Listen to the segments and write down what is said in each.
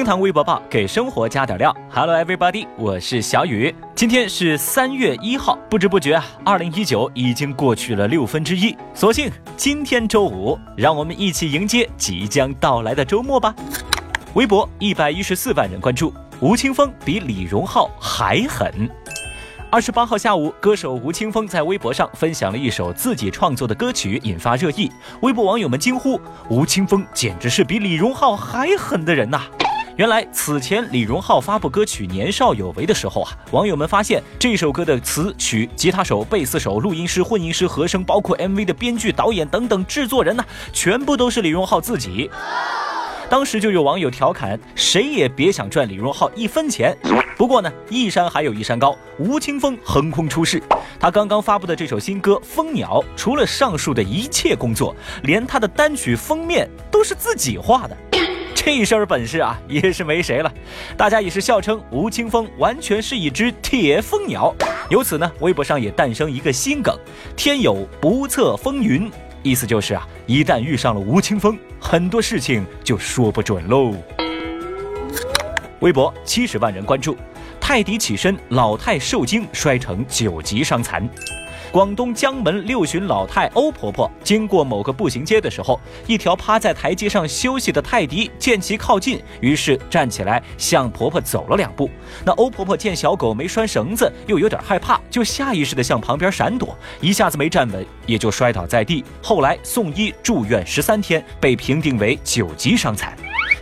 厅堂微博报给生活加点料。Hello everybody，我是小雨。今天是三月一号，不知不觉啊，二零一九已经过去了六分之一。所幸今天周五，让我们一起迎接即将到来的周末吧。微博一百一十四万人关注，吴青峰比李荣浩还狠。二十八号下午，歌手吴青峰在微博上分享了一首自己创作的歌曲，引发热议。微博网友们惊呼：“吴青峰简直是比李荣浩还狠的人呐！”原来，此前李荣浩发布歌曲《年少有为》的时候啊，网友们发现这首歌的词曲、吉他手、贝斯手、录音师、混音师、和声，包括 MV 的编剧、导演等等制作人呢，全部都是李荣浩自己。当时就有网友调侃：“谁也别想赚李荣浩一分钱。”不过呢，一山还有一山高，吴青峰横空出世。他刚刚发布的这首新歌《蜂鸟》，除了上述的一切工作，连他的单曲封面都是自己画的。这身本事啊，也是没谁了。大家也是笑称吴青峰完全是一只铁蜂鸟。由此呢，微博上也诞生一个新梗：“天有不测风云。”意思就是啊，一旦遇上了吴青峰，很多事情就说不准喽。微博七十万人关注，泰迪起身，老太受惊摔成九级伤残。广东江门六旬老太欧婆婆经过某个步行街的时候，一条趴在台阶上休息的泰迪见其靠近，于是站起来向婆婆走了两步。那欧婆婆见小狗没拴绳子，又有点害怕，就下意识地向旁边闪躲，一下子没站稳，也就摔倒在地。后来送医住院十三天，被评定为九级伤残。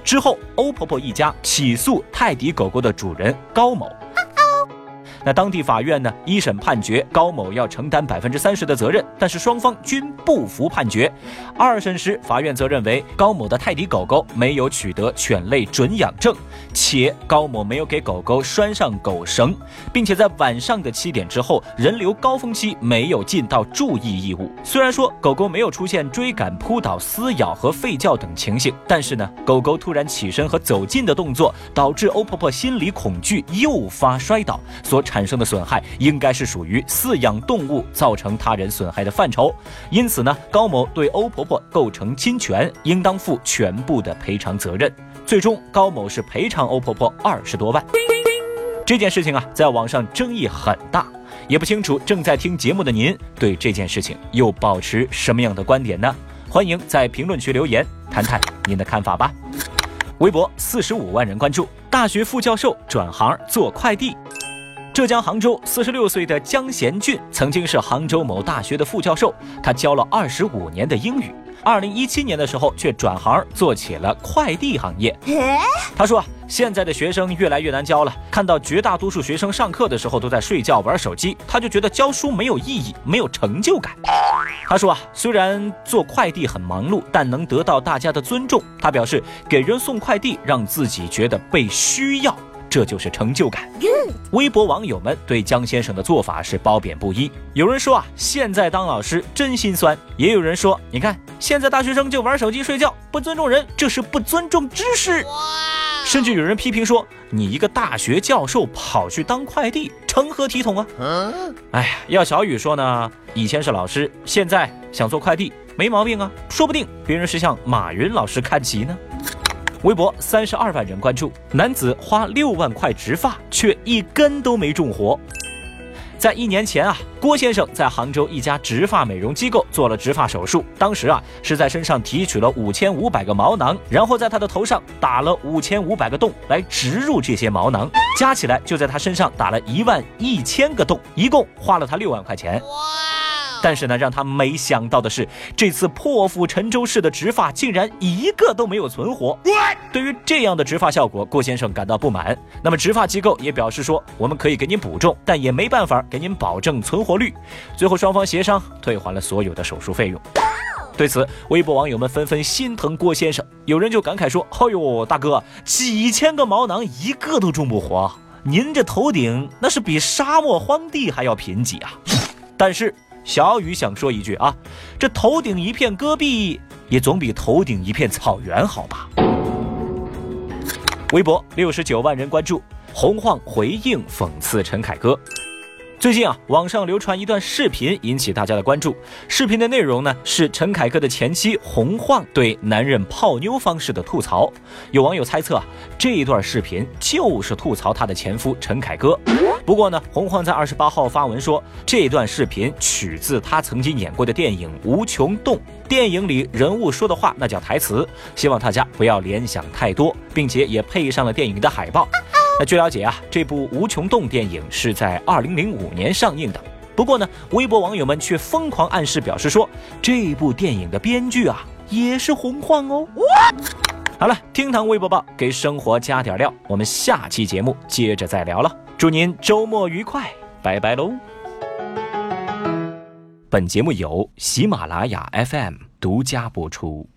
之后，欧婆婆一家起诉泰迪狗狗的主人高某。那当地法院呢？一审判决高某要承担百分之三十的责任，但是双方均不服判决。二审时，法院则认为高某的泰迪狗狗没有取得犬类准养证，且高某没有给狗狗拴上狗绳，并且在晚上的七点之后，人流高峰期没有尽到注意义务。虽然说狗狗没有出现追赶、扑倒、撕咬和吠叫等情形，但是呢，狗狗突然起身和走近的动作，导致欧婆婆心理恐惧，诱发摔倒所。产产生的损害应该是属于饲养动物造成他人损害的范畴，因此呢，高某对欧婆婆构成侵权，应当负全部的赔偿责任。最终，高某是赔偿欧婆婆二十多万。这件事情啊，在网上争议很大，也不清楚正在听节目的您对这件事情又保持什么样的观点呢？欢迎在评论区留言谈谈您的看法吧。微博四十五万人关注，大学副教授转行做快递。浙江杭州四十六岁的江贤俊曾经是杭州某大学的副教授，他教了二十五年的英语。二零一七年的时候，却转行做起了快递行业。他说啊，现在的学生越来越难教了，看到绝大多数学生上课的时候都在睡觉玩手机，他就觉得教书没有意义，没有成就感。他说啊，虽然做快递很忙碌，但能得到大家的尊重。他表示，给人送快递让自己觉得被需要。这就是成就感。微博网友们对江先生的做法是褒贬不一。有人说啊，现在当老师真心酸；也有人说，你看现在大学生就玩手机睡觉，不尊重人，这是不尊重知识。甚至有人批评说，你一个大学教授跑去当快递，成何体统啊？哎呀，要小雨说呢，以前是老师，现在想做快递，没毛病啊，说不定别人是向马云老师看齐呢。微博三十二万人关注，男子花六万块植发，却一根都没种活。在一年前啊，郭先生在杭州一家植发美容机构做了植发手术，当时啊是在身上提取了五千五百个毛囊，然后在他的头上打了五千五百个洞来植入这些毛囊，加起来就在他身上打了一万一千个洞，一共花了他六万块钱。但是呢，让他没想到的是，这次破釜沉舟式的植发竟然一个都没有存活。对于这样的植发效果，郭先生感到不满。那么植发机构也表示说，我们可以给您补种，但也没办法给您保证存活率。最后双方协商退还了所有的手术费用。对此，微博网友们纷纷心疼郭先生，有人就感慨说：“哎呦，大哥，几千个毛囊一个都种不活，您这头顶那是比沙漠荒地还要贫瘠啊！”但是。小雨想说一句啊，这头顶一片戈壁，也总比头顶一片草原好吧？微博六十九万人关注，洪晃回应讽刺陈凯歌。最近啊，网上流传一段视频，引起大家的关注。视频的内容呢，是陈凯歌的前妻洪晃对男人泡妞方式的吐槽。有网友猜测啊，这一段视频就是吐槽他的前夫陈凯歌。不过呢，洪晃在二十八号发文说，这段视频取自他曾经演过的电影《无穷动》，电影里人物说的话那叫台词，希望大家不要联想太多，并且也配上了电影的海报。那据了解啊，这部《无穷动》电影是在二零零五年上映的。不过呢，微博网友们却疯狂暗示表示说，这部电影的编剧啊也是洪晃哦。好了，厅堂微博报给生活加点料，我们下期节目接着再聊了。祝您周末愉快，拜拜喽。本节目由喜马拉雅 FM 独家播出。